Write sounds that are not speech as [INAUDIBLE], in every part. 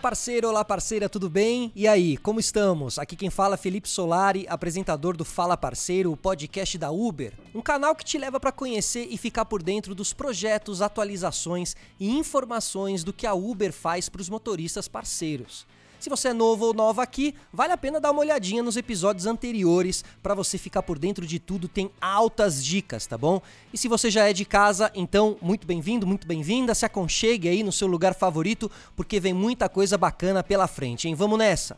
parceiro, olá parceira, tudo bem? E aí, como estamos? Aqui quem fala é Felipe Solari, apresentador do Fala Parceiro, o podcast da Uber, um canal que te leva para conhecer e ficar por dentro dos projetos, atualizações e informações do que a Uber faz para os motoristas parceiros. Se você é novo ou nova aqui, vale a pena dar uma olhadinha nos episódios anteriores para você ficar por dentro de tudo, tem altas dicas, tá bom? E se você já é de casa, então muito bem-vindo, muito bem-vinda, se aconchegue aí no seu lugar favorito, porque vem muita coisa bacana pela frente, hein? Vamos nessa.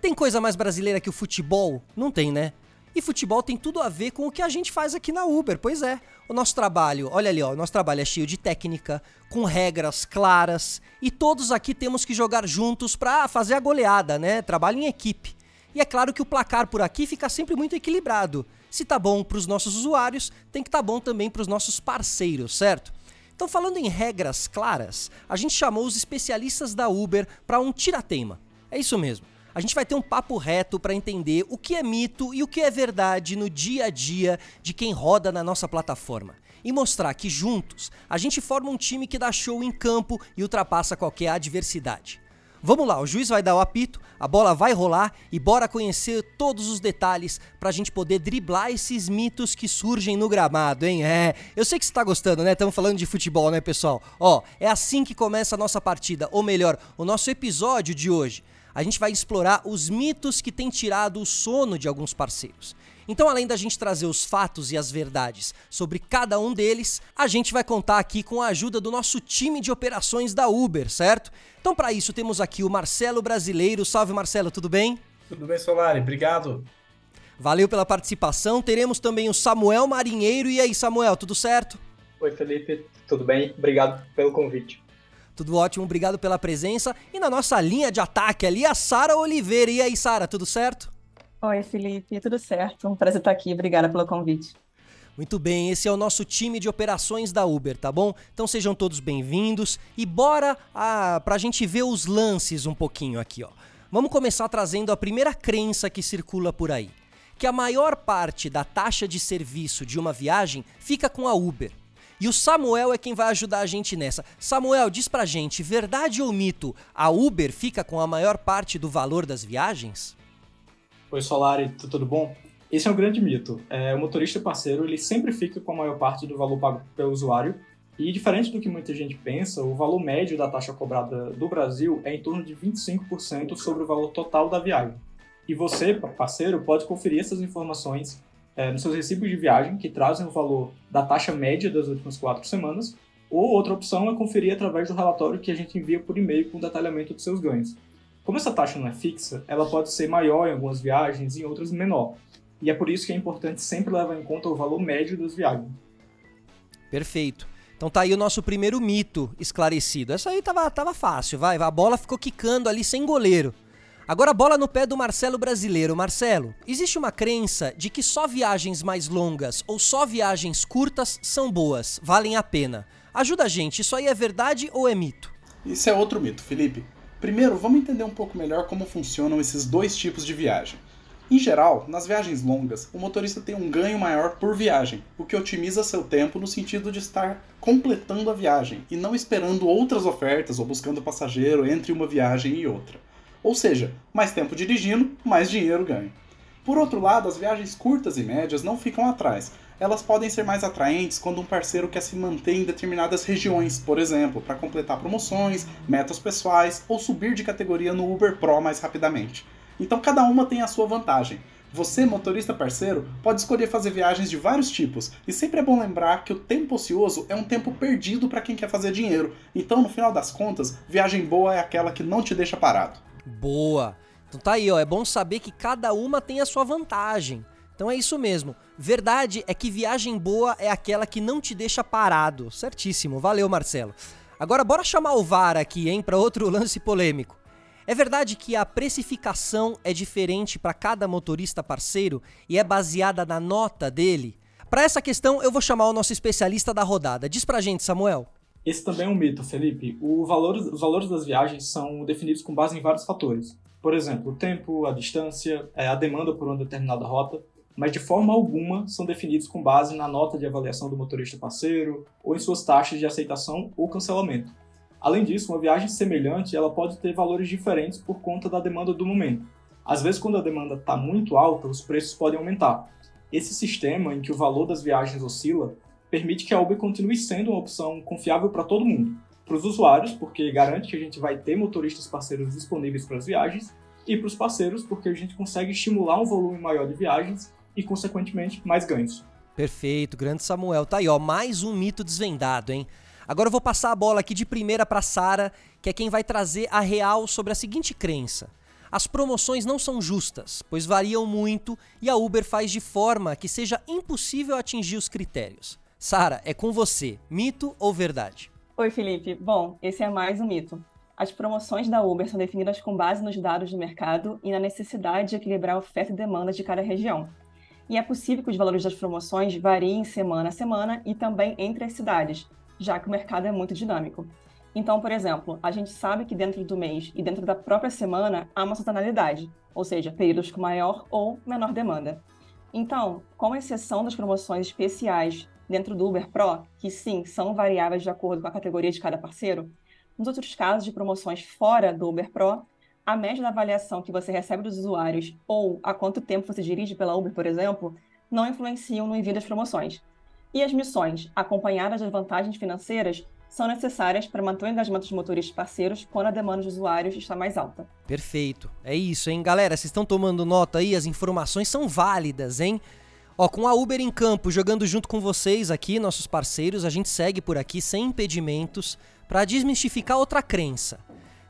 Tem coisa mais brasileira que o futebol? Não tem, né? E futebol tem tudo a ver com o que a gente faz aqui na Uber. Pois é, o nosso trabalho, olha ali, ó, o nosso trabalho é cheio de técnica, com regras claras, e todos aqui temos que jogar juntos para fazer a goleada, né? Trabalho em equipe. E é claro que o placar por aqui fica sempre muito equilibrado. Se tá bom para os nossos usuários, tem que tá bom também para os nossos parceiros, certo? Então, falando em regras claras, a gente chamou os especialistas da Uber para um tirateima. É isso mesmo a gente vai ter um papo reto para entender o que é mito e o que é verdade no dia a dia de quem roda na nossa plataforma. E mostrar que juntos a gente forma um time que dá show em campo e ultrapassa qualquer adversidade. Vamos lá, o juiz vai dar o apito, a bola vai rolar e bora conhecer todos os detalhes pra gente poder driblar esses mitos que surgem no gramado, hein? É, eu sei que você tá gostando, né? Estamos falando de futebol, né, pessoal? Ó, é assim que começa a nossa partida, ou melhor, o nosso episódio de hoje a gente vai explorar os mitos que têm tirado o sono de alguns parceiros. Então, além da gente trazer os fatos e as verdades sobre cada um deles, a gente vai contar aqui com a ajuda do nosso time de operações da Uber, certo? Então, para isso, temos aqui o Marcelo Brasileiro. Salve, Marcelo, tudo bem? Tudo bem, Solari, obrigado. Valeu pela participação. Teremos também o Samuel Marinheiro. E aí, Samuel, tudo certo? Oi, Felipe, tudo bem? Obrigado pelo convite. Tudo ótimo, obrigado pela presença. E na nossa linha de ataque ali, a Sara Oliveira. E aí, Sara, tudo certo? Oi, Felipe, tudo certo. Um prazer estar aqui. Obrigada pelo convite. Muito bem, esse é o nosso time de operações da Uber, tá bom? Então sejam todos bem-vindos e bora a, pra gente ver os lances um pouquinho aqui, ó. Vamos começar trazendo a primeira crença que circula por aí, que a maior parte da taxa de serviço de uma viagem fica com a Uber. E o Samuel é quem vai ajudar a gente nessa. Samuel, diz pra gente, verdade ou mito, a Uber fica com a maior parte do valor das viagens? Oi, Solari, tudo bom? Esse é um grande mito. É, o motorista parceiro ele sempre fica com a maior parte do valor pago pelo usuário. E diferente do que muita gente pensa, o valor médio da taxa cobrada do Brasil é em torno de 25% sobre o valor total da viagem. E você, parceiro, pode conferir essas informações é, nos seus recibos de viagem, que trazem o valor da taxa média das últimas quatro semanas, ou outra opção é conferir através do relatório que a gente envia por e-mail com detalhamento dos seus ganhos. Como essa taxa não é fixa, ela pode ser maior em algumas viagens e em outras menor. E é por isso que é importante sempre levar em conta o valor médio das viagens. Perfeito. Então tá aí o nosso primeiro mito esclarecido. Essa aí tava, tava fácil, vai. A bola ficou quicando ali sem goleiro. Agora a bola no pé do Marcelo brasileiro. Marcelo, existe uma crença de que só viagens mais longas ou só viagens curtas são boas, valem a pena. Ajuda a gente, isso aí é verdade ou é mito? Isso é outro mito, Felipe. Primeiro, vamos entender um pouco melhor como funcionam esses dois tipos de viagem. Em geral, nas viagens longas, o motorista tem um ganho maior por viagem, o que otimiza seu tempo no sentido de estar completando a viagem e não esperando outras ofertas ou buscando passageiro entre uma viagem e outra. Ou seja, mais tempo dirigindo, mais dinheiro ganho. Por outro lado, as viagens curtas e médias não ficam atrás. Elas podem ser mais atraentes quando um parceiro quer se manter em determinadas regiões, por exemplo, para completar promoções, metas pessoais ou subir de categoria no Uber Pro mais rapidamente. Então cada uma tem a sua vantagem. Você, motorista parceiro, pode escolher fazer viagens de vários tipos, e sempre é bom lembrar que o tempo ocioso é um tempo perdido para quem quer fazer dinheiro. Então, no final das contas, viagem boa é aquela que não te deixa parado. Boa. Então tá aí, ó. É bom saber que cada uma tem a sua vantagem. Então é isso mesmo. Verdade é que viagem boa é aquela que não te deixa parado. Certíssimo. Valeu, Marcelo. Agora bora chamar o VAR aqui, hein, para outro [LAUGHS] lance polêmico. É verdade que a precificação é diferente para cada motorista parceiro e é baseada na nota dele? Para essa questão, eu vou chamar o nosso especialista da rodada. Diz pra gente, Samuel. Esse também é um mito, Felipe. Valor, os valores das viagens são definidos com base em vários fatores. Por exemplo, o tempo, a distância, é, a demanda por uma determinada rota, mas de forma alguma são definidos com base na nota de avaliação do motorista parceiro ou em suas taxas de aceitação ou cancelamento. Além disso, uma viagem semelhante ela pode ter valores diferentes por conta da demanda do momento. Às vezes, quando a demanda está muito alta, os preços podem aumentar. Esse sistema, em que o valor das viagens oscila, permite que a Uber continue sendo uma opção confiável para todo mundo. Para os usuários, porque garante que a gente vai ter motoristas parceiros disponíveis para as viagens, e para os parceiros, porque a gente consegue estimular um volume maior de viagens e, consequentemente, mais ganhos. Perfeito, grande Samuel. Tá aí, ó, mais um mito desvendado, hein? Agora eu vou passar a bola aqui de primeira para Sara, que é quem vai trazer a real sobre a seguinte crença. As promoções não são justas, pois variam muito e a Uber faz de forma que seja impossível atingir os critérios. Sara, é com você. Mito ou verdade? Oi, Felipe. Bom, esse é mais um mito. As promoções da Uber são definidas com base nos dados do mercado e na necessidade de equilibrar oferta e demanda de cada região. E é possível que os valores das promoções variem semana a semana e também entre as cidades, já que o mercado é muito dinâmico. Então, por exemplo, a gente sabe que dentro do mês e dentro da própria semana há uma sazonalidade, ou seja, períodos com maior ou menor demanda. Então, com exceção das promoções especiais dentro do Uber Pro, que sim, são variáveis de acordo com a categoria de cada parceiro, nos outros casos de promoções fora do Uber Pro, a média da avaliação que você recebe dos usuários ou a quanto tempo você dirige pela Uber, por exemplo, não influenciam no envio das promoções. E as missões, acompanhadas das vantagens financeiras, são necessárias para manter o engajamento dos motoristas parceiros quando a demanda dos usuários está mais alta. Perfeito. É isso, hein? Galera, vocês estão tomando nota aí? As informações são válidas, hein? Ó, com a Uber em campo, jogando junto com vocês aqui, nossos parceiros, a gente segue por aqui sem impedimentos para desmistificar outra crença.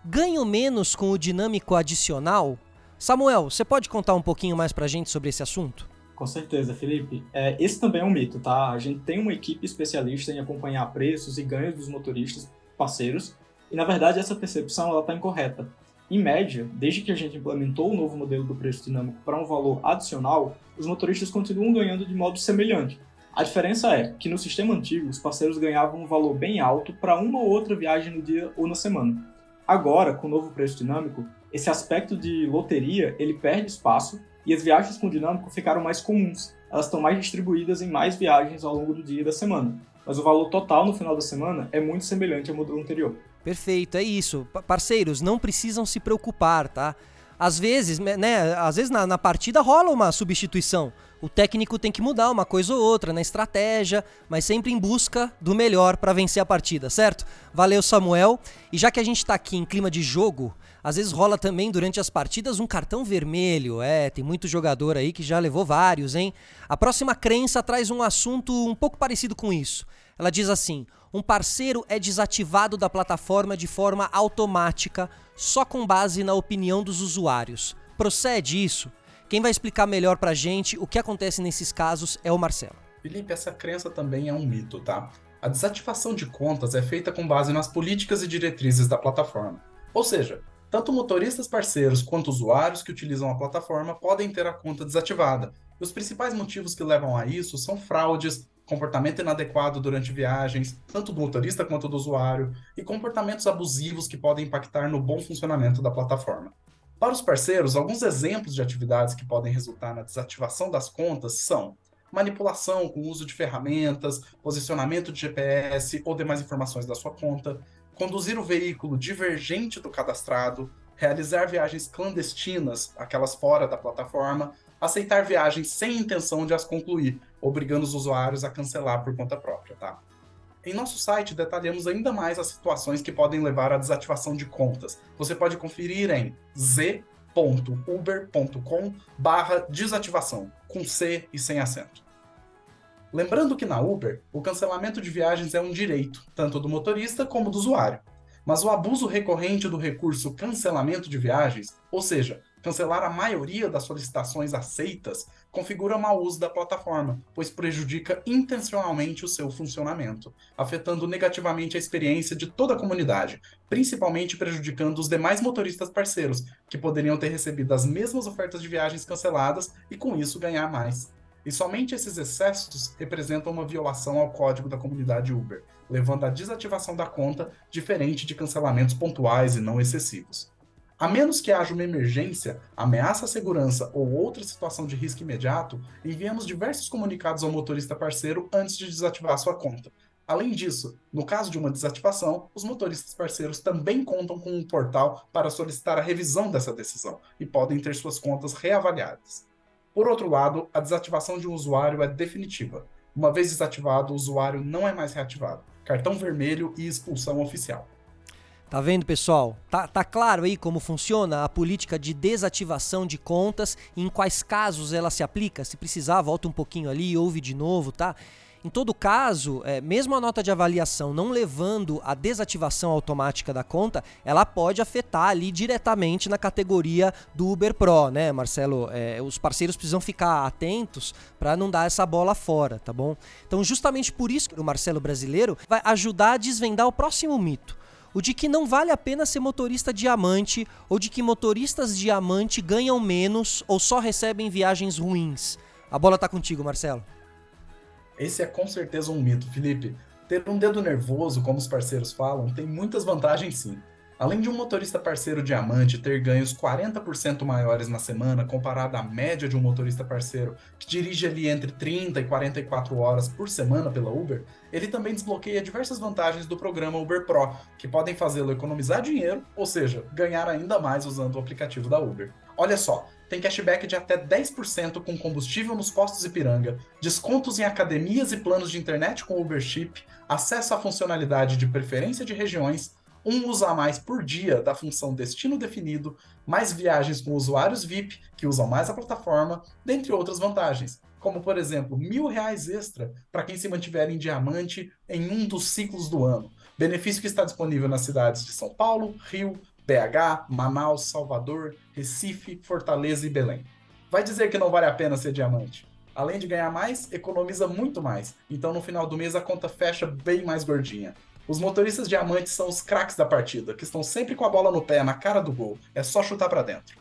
Ganho menos com o dinâmico adicional? Samuel, você pode contar um pouquinho mais para a gente sobre esse assunto? Com certeza, Felipe. É, esse também é um mito, tá? A gente tem uma equipe especialista em acompanhar preços e ganhos dos motoristas parceiros, e na verdade essa percepção está incorreta. Em média, desde que a gente implementou o novo modelo do preço dinâmico para um valor adicional, os motoristas continuam ganhando de modo semelhante, a diferença é que no sistema antigo os parceiros ganhavam um valor bem alto para uma ou outra viagem no dia ou na semana. Agora, com o novo preço dinâmico, esse aspecto de loteria ele perde espaço e as viagens com dinâmico ficaram mais comuns. Elas estão mais distribuídas em mais viagens ao longo do dia e da semana. Mas o valor total no final da semana é muito semelhante ao modelo anterior. Perfeito, é isso. Parceiros, não precisam se preocupar, tá? Às vezes, né, às vezes na, na partida rola uma substituição o técnico tem que mudar uma coisa ou outra na estratégia, mas sempre em busca do melhor para vencer a partida, certo? Valeu, Samuel. E já que a gente está aqui em clima de jogo, às vezes rola também durante as partidas um cartão vermelho. É, tem muito jogador aí que já levou vários, hein? A próxima crença traz um assunto um pouco parecido com isso. Ela diz assim: um parceiro é desativado da plataforma de forma automática, só com base na opinião dos usuários. Procede isso? Quem vai explicar melhor pra gente o que acontece nesses casos é o Marcelo. Felipe, essa crença também é um mito, tá? A desativação de contas é feita com base nas políticas e diretrizes da plataforma. Ou seja, tanto motoristas parceiros quanto usuários que utilizam a plataforma podem ter a conta desativada. E os principais motivos que levam a isso são fraudes, comportamento inadequado durante viagens, tanto do motorista quanto do usuário, e comportamentos abusivos que podem impactar no bom funcionamento da plataforma. Para os parceiros, alguns exemplos de atividades que podem resultar na desativação das contas são manipulação com uso de ferramentas, posicionamento de GPS ou demais informações da sua conta, conduzir o veículo divergente do cadastrado, realizar viagens clandestinas, aquelas fora da plataforma, aceitar viagens sem intenção de as concluir, obrigando os usuários a cancelar por conta própria, tá? Em nosso site detalhamos ainda mais as situações que podem levar à desativação de contas. Você pode conferir em z.uber.com barra desativação, com C e sem acento. Lembrando que na Uber, o cancelamento de viagens é um direito, tanto do motorista como do usuário. Mas o abuso recorrente do recurso cancelamento de viagens, ou seja, cancelar a maioria das solicitações aceitas configura mau uso da plataforma, pois prejudica intencionalmente o seu funcionamento, afetando negativamente a experiência de toda a comunidade, principalmente prejudicando os demais motoristas parceiros, que poderiam ter recebido as mesmas ofertas de viagens canceladas e com isso ganhar mais. E somente esses excessos representam uma violação ao código da comunidade Uber, levando à desativação da conta, diferente de cancelamentos pontuais e não excessivos. A menos que haja uma emergência, ameaça à segurança ou outra situação de risco imediato, enviamos diversos comunicados ao motorista parceiro antes de desativar sua conta. Além disso, no caso de uma desativação, os motoristas parceiros também contam com um portal para solicitar a revisão dessa decisão e podem ter suas contas reavaliadas. Por outro lado, a desativação de um usuário é definitiva. Uma vez desativado, o usuário não é mais reativado. Cartão vermelho e expulsão oficial. Tá vendo, pessoal? Tá, tá claro aí como funciona a política de desativação de contas e em quais casos ela se aplica? Se precisar, volta um pouquinho ali e ouve de novo, tá? Em todo caso, é, mesmo a nota de avaliação não levando a desativação automática da conta, ela pode afetar ali diretamente na categoria do Uber Pro, né, Marcelo? É, os parceiros precisam ficar atentos para não dar essa bola fora, tá bom? Então, justamente por isso que o Marcelo brasileiro vai ajudar a desvendar o próximo mito o de que não vale a pena ser motorista diamante ou de que motoristas diamante ganham menos ou só recebem viagens ruins. A bola tá contigo, Marcelo. Esse é com certeza um mito, Felipe. Ter um dedo nervoso, como os parceiros falam, tem muitas vantagens sim. Além de um motorista parceiro diamante ter ganhos 40% maiores na semana comparado à média de um motorista parceiro que dirige ali entre 30 e 44 horas por semana pela Uber, ele também desbloqueia diversas vantagens do programa Uber Pro, que podem fazê-lo economizar dinheiro, ou seja, ganhar ainda mais usando o aplicativo da Uber. Olha só, tem cashback de até 10% com combustível nos postos Ipiranga, descontos em academias e planos de internet com Uber Chip, acesso à funcionalidade de preferência de regiões, um uso a mais por dia da função destino definido, mais viagens com usuários VIP que usam mais a plataforma, dentre outras vantagens, como por exemplo mil reais extra para quem se mantiver em diamante em um dos ciclos do ano. Benefício que está disponível nas cidades de São Paulo, Rio, BH, Manaus, Salvador, Recife, Fortaleza e Belém. Vai dizer que não vale a pena ser diamante. Além de ganhar mais, economiza muito mais. Então no final do mês a conta fecha bem mais gordinha. Os motoristas diamantes são os craques da partida, que estão sempre com a bola no pé, na cara do gol. É só chutar para dentro.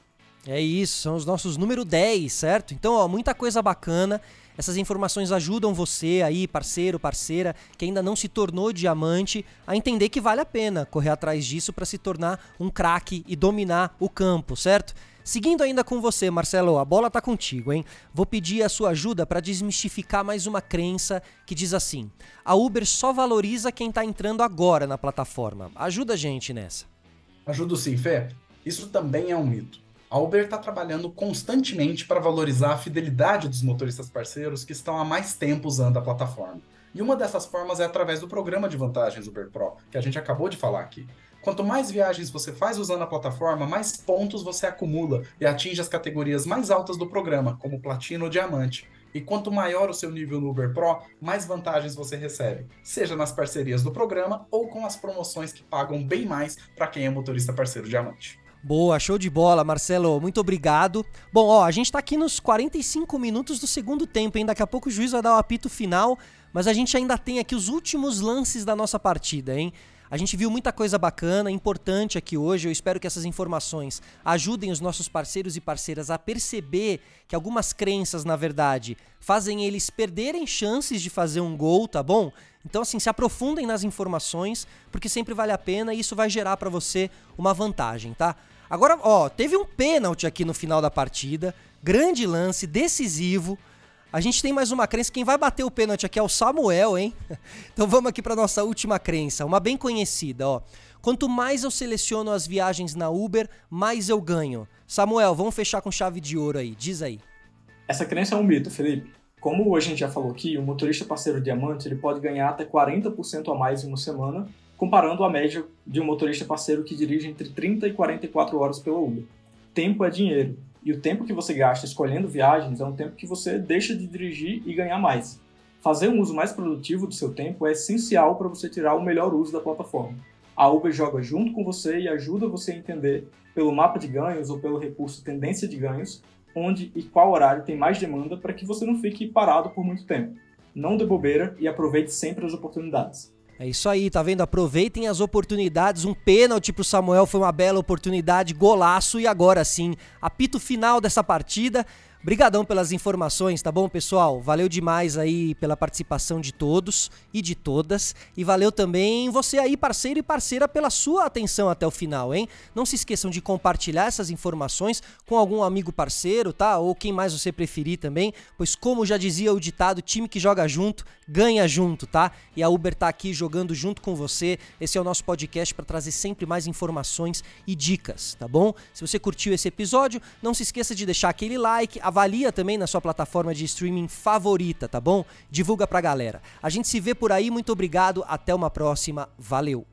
É isso, são os nossos número 10, certo? Então, ó, muita coisa bacana. Essas informações ajudam você aí, parceiro, parceira, que ainda não se tornou diamante, a entender que vale a pena correr atrás disso para se tornar um craque e dominar o campo, certo? Seguindo ainda com você, Marcelo, a bola tá contigo, hein? Vou pedir a sua ajuda para desmistificar mais uma crença que diz assim: a Uber só valoriza quem tá entrando agora na plataforma. Ajuda a gente nessa. Ajudo sim, Fé. Isso também é um mito. A Uber está trabalhando constantemente para valorizar a fidelidade dos motoristas parceiros que estão há mais tempo usando a plataforma. E uma dessas formas é através do programa de vantagens Uber Pro, que a gente acabou de falar aqui. Quanto mais viagens você faz usando a plataforma, mais pontos você acumula e atinge as categorias mais altas do programa, como Platino ou Diamante. E quanto maior o seu nível no Uber Pro, mais vantagens você recebe, seja nas parcerias do programa ou com as promoções que pagam bem mais para quem é motorista parceiro Diamante. Boa, show de bola, Marcelo. Muito obrigado. Bom, ó, a gente tá aqui nos 45 minutos do segundo tempo, hein? Daqui a pouco o juiz vai dar o apito final, mas a gente ainda tem aqui os últimos lances da nossa partida, hein? A gente viu muita coisa bacana, importante aqui hoje. Eu espero que essas informações ajudem os nossos parceiros e parceiras a perceber que algumas crenças, na verdade, fazem eles perderem chances de fazer um gol, tá bom? Então, assim, se aprofundem nas informações, porque sempre vale a pena e isso vai gerar para você uma vantagem, tá? Agora, ó, teve um pênalti aqui no final da partida, grande lance, decisivo. A gente tem mais uma crença, quem vai bater o pênalti aqui é o Samuel, hein? [LAUGHS] Então vamos aqui para nossa última crença, uma bem conhecida, ó. Quanto mais eu seleciono as viagens na Uber, mais eu ganho. Samuel, vamos fechar com chave de ouro aí, diz aí. Essa crença é um mito, Felipe. Como a gente já falou aqui, o motorista parceiro diamante ele pode ganhar até 40% a mais em uma semana, comparando a média de um motorista parceiro que dirige entre 30 e 44 horas pela Uber. Tempo é dinheiro, e o tempo que você gasta escolhendo viagens é um tempo que você deixa de dirigir e ganhar mais. Fazer um uso mais produtivo do seu tempo é essencial para você tirar o melhor uso da plataforma. A Uber joga junto com você e ajuda você a entender, pelo mapa de ganhos ou pelo recurso tendência de ganhos, onde e qual horário tem mais demanda para que você não fique parado por muito tempo. Não dê bobeira e aproveite sempre as oportunidades. É isso aí, tá vendo? Aproveitem as oportunidades. Um pênalti pro Samuel foi uma bela oportunidade, golaço e agora sim, apito final dessa partida. Brigadão pelas informações, tá bom, pessoal? Valeu demais aí pela participação de todos e de todas. E valeu também você aí, parceiro e parceira, pela sua atenção até o final, hein? Não se esqueçam de compartilhar essas informações com algum amigo parceiro, tá? Ou quem mais você preferir também, pois como já dizia o ditado, time que joga junto ganha junto, tá? E a Uber tá aqui jogando junto com você. Esse é o nosso podcast para trazer sempre mais informações e dicas, tá bom? Se você curtiu esse episódio, não se esqueça de deixar aquele like, avalia também na sua plataforma de streaming favorita, tá bom? Divulga pra galera. A gente se vê por aí, muito obrigado, até uma próxima, valeu!